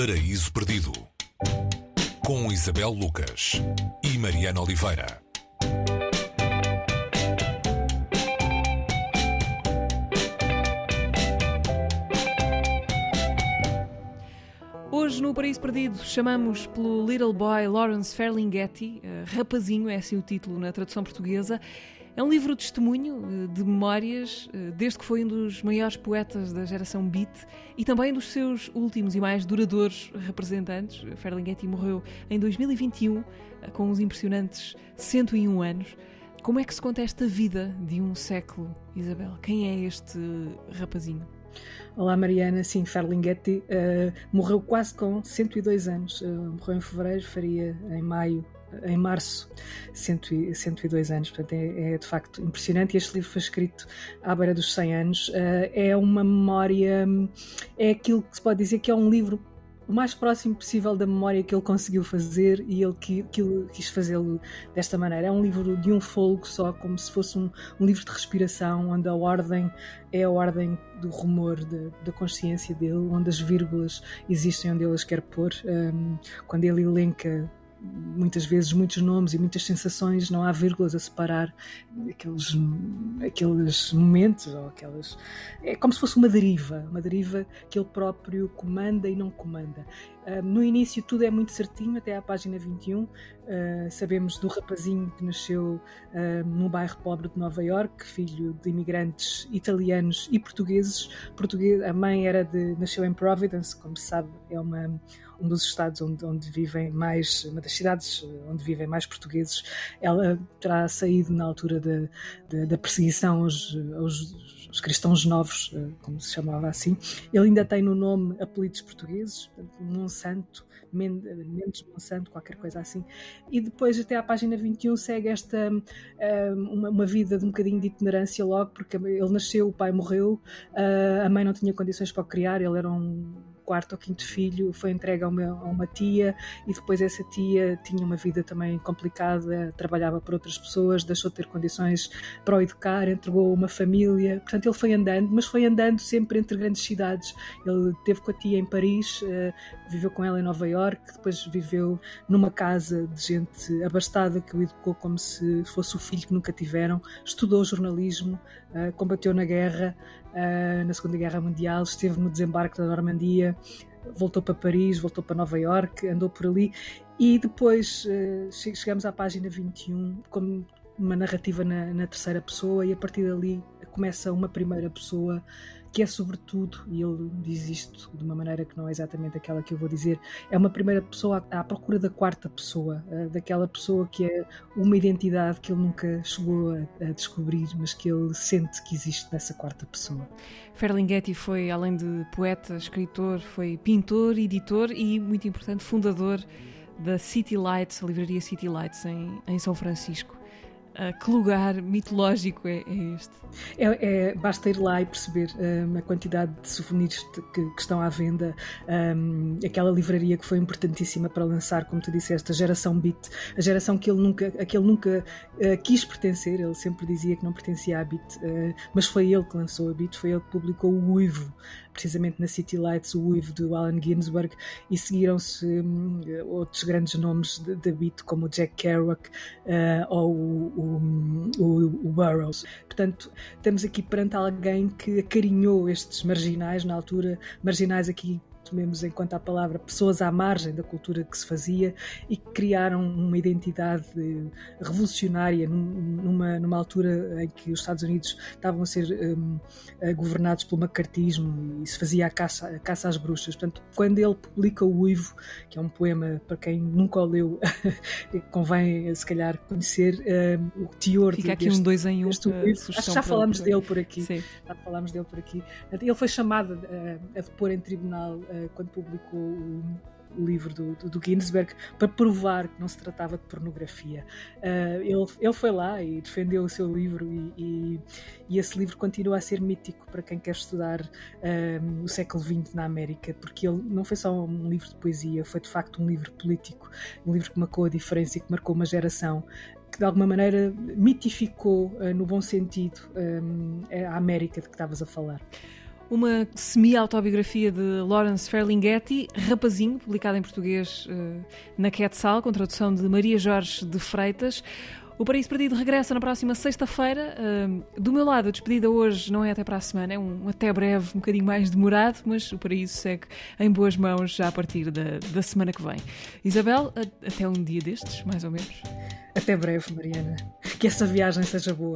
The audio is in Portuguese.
Paraíso Perdido com Isabel Lucas e Mariana Oliveira. Hoje no Paraíso Perdido chamamos pelo Little Boy Lawrence Ferlinghetti, uh, Rapazinho, é assim o título na tradução portuguesa. É um livro de testemunho, uh, de memórias, uh, desde que foi um dos maiores poetas da geração Beat e também dos seus últimos e mais duradouros representantes. Ferlinghetti morreu em 2021 com os impressionantes 101 anos. Como é que se conta esta vida de um século, Isabel? Quem é este rapazinho? Olá Mariana, sim, Ferlinghetti uh, morreu quase com 102 anos, uh, morreu em fevereiro, faria em maio, em março, 100, 102 anos, portanto é, é, de facto impressionante. Este livro foi escrito à beira dos 100 anos, uh, é uma memória, é aquilo que se pode dizer que é um livro o mais próximo possível da memória que ele conseguiu fazer e ele que, que ele quis fazê-lo desta maneira. É um livro de um folgo só, como se fosse um, um livro de respiração, onde a ordem é a ordem do rumor da consciência dele, onde as vírgulas existem onde ele as quer pôr. Um, quando ele elenca muitas vezes muitos nomes e muitas sensações, não há vírgulas a separar aqueles, aqueles momentos ou aquelas. É como se fosse uma deriva, uma deriva que ele próprio comanda e não comanda. Uh, no início tudo é muito certinho, até à página 21. Uh, ah, sabemos do rapazinho que nasceu uh, num bairro pobre de Nova York, filho de imigrantes italianos e portugueses. Português, a mãe era de, nasceu em Providence, como se sabe, é uma um dos estados onde, onde vivem mais, uma das cidades onde vivem mais portugueses, ela terá saído na altura da, da, da perseguição aos, aos, cristãos novos, eh, como se chamava assim. Ele ainda tem no nome apelidos portugueses, Monsanto, Mendes Monsanto, qualquer coisa assim. E depois, até à página 21, segue esta eh, uma, vida de um bocadinho de itinerância logo, porque ele nasceu, o pai morreu, eh, a mãe não tinha condições para o criar, ele era um quarto ou quinto filho foi entregue a uma, a uma tia e depois essa tia tinha uma vida também complicada, trabalhava para outras pessoas, deixou de ter condições para o educar, entregou uma família. Portanto, ele foi andando, mas foi andando sempre entre grandes cidades. Ele teve com a tia em Paris, uh, viveu com ela em Nova York, depois viveu numa casa de gente abastada que o educou como se fosse o filho que nunca tiveram, estudou jornalismo, uh, combateu na guerra, uh, na Segunda Guerra Mundial, esteve no desembarque da Normandia, voltou para Paris, voltou para Nova York, andou por ali e depois uh, chegamos à página 21 como uma narrativa na, na terceira pessoa e a partir dali começa uma primeira pessoa que é sobretudo, e ele diz isto de uma maneira que não é exatamente aquela que eu vou dizer, é uma primeira pessoa à procura da quarta pessoa, eh, daquela pessoa que é uma identidade que ele nunca chegou a, descobrir, mas que ele sente que existe nessa quarta pessoa. Ferlinghetti foi, além de poeta, escritor, foi pintor, editor e, muito importante, fundador da City Lights, a livraria City Lights em, em São Francisco. Uh, que lugar mitológico é, é este? É, é, basta ir lá e perceber um, a quantidade de souvenirs que, que estão à venda. Um, aquela livraria que foi importantíssima para lançar, como tu disseste, a geração Beat, a geração que ele nunca, a que ele nunca uh, quis pertencer. Ele sempre dizia que não pertencia à Beat, uh, mas foi ele que lançou a Beat, foi ele que publicou o Uivo, precisamente na City Lights, o Uivo do Allen Ginsberg, e seguiram-se um, outros grandes nomes da Beat, como o Jack Kerouac uh, ou o o, o, Burroughs. Portanto, estamos aqui perante alguém que acarinhou estes marginais na altura, marginais aqui tomemos em conta a palavra pessoas à margem da cultura que se fazia e que criaram uma identidade revolucionária numa, numa altura em que os Estados Unidos estavam a ser um, governados pelo macartismo e se fazia a caça, a caça às bruxas. Portanto, quando ele publica o Uivo, que é um poema para quem nunca o leu, convém se calhar conhecer um, o teor Fica aqui deste, um dois em um. Acho já falámos dele por aqui. Sim. Já falámos dele por aqui. Ele foi chamado a, a depor em tribunal eh, quando publicou o, o livro do, do, do, Ginsberg para provar que não se tratava de pornografia. Uh, ele, ele foi lá e defendeu o seu livro e, e, e, esse livro continua a ser mítico para quem quer estudar uh, o século XX na América, porque ele não foi só um livro de poesia, foi de facto um livro político, um livro que marcou a diferença e que marcou uma geração que de alguma maneira mitificou, no bom sentido, a América de que estavas a falar. Uma semi-autobiografia de Lawrence Ferlinghetti, Rapazinho, publicada em português uh, na Quetzal, com tradução de Maria Jorge de Freitas. O Paraíso Perdido regressa na próxima sexta-feira. Uh, do meu lado, a despedida hoje não é até para a semana, é um até breve, um bocadinho mais demorado, mas o Paraíso segue em boas mãos já a partir da, da semana que vem. Isabel, até um dia destes, mais ou menos. Até breve, Mariana. Que essa viagem seja boa.